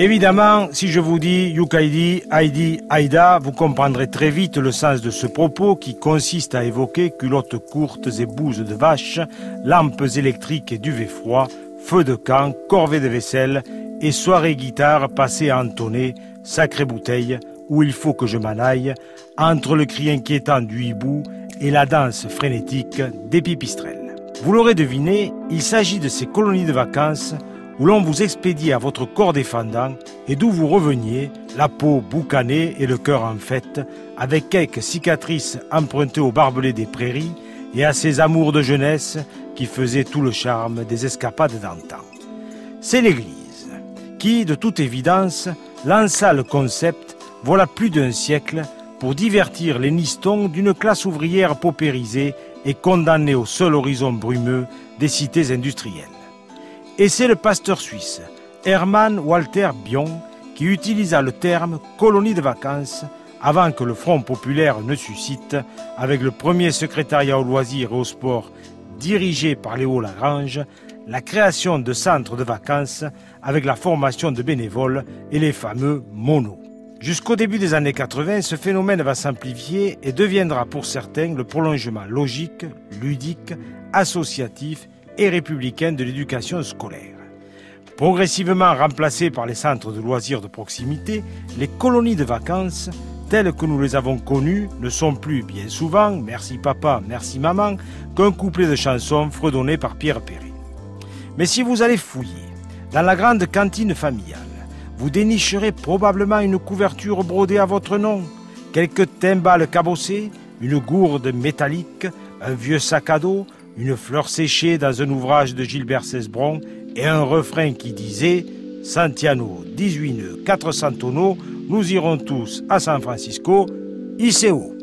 Évidemment, si je vous dis Yukaidi, Heidi, Aïda, vous comprendrez très vite le sens de ce propos qui consiste à évoquer culottes courtes et bouses de vache, lampes électriques et duvet froid, feu de camp, corvée de vaisselle et soirée guitare passée à entonner, sacrée bouteille, où il faut que je m'en aille, entre le cri inquiétant du hibou et la danse frénétique des pipistrelles. Vous l'aurez deviné, il s'agit de ces colonies de vacances où l'on vous expédie à votre corps défendant et d'où vous reveniez, la peau boucanée et le cœur en fête, avec quelques cicatrices empruntées au barbelé des prairies et à ces amours de jeunesse qui faisaient tout le charme des escapades d'antan. C'est l'Église qui, de toute évidence, lança le concept, voilà plus d'un siècle, pour divertir les nistons d'une classe ouvrière paupérisée et condamnée au seul horizon brumeux des cités industrielles. Et c'est le pasteur suisse, Hermann Walter Bion, qui utilisa le terme colonie de vacances avant que le Front populaire ne suscite, avec le premier secrétariat au loisirs et au sport dirigé par Léo Lagrange, la création de centres de vacances avec la formation de bénévoles et les fameux monos. Jusqu'au début des années 80, ce phénomène va s'amplifier et deviendra pour certains le prolongement logique, ludique, associatif et de l'éducation scolaire. Progressivement remplacées par les centres de loisirs de proximité, les colonies de vacances, telles que nous les avons connues, ne sont plus bien souvent, merci papa, merci maman, qu'un couplet de chansons fredonné par Pierre Perret. Mais si vous allez fouiller dans la grande cantine familiale, vous dénicherez probablement une couverture brodée à votre nom, quelques timbales cabossées, une gourde métallique, un vieux sac à dos, une fleur séchée dans un ouvrage de Gilbert Cesbron et un refrain qui disait Santiano, 18 nœuds, 400 tonneaux, nous irons tous à San Francisco, ICO.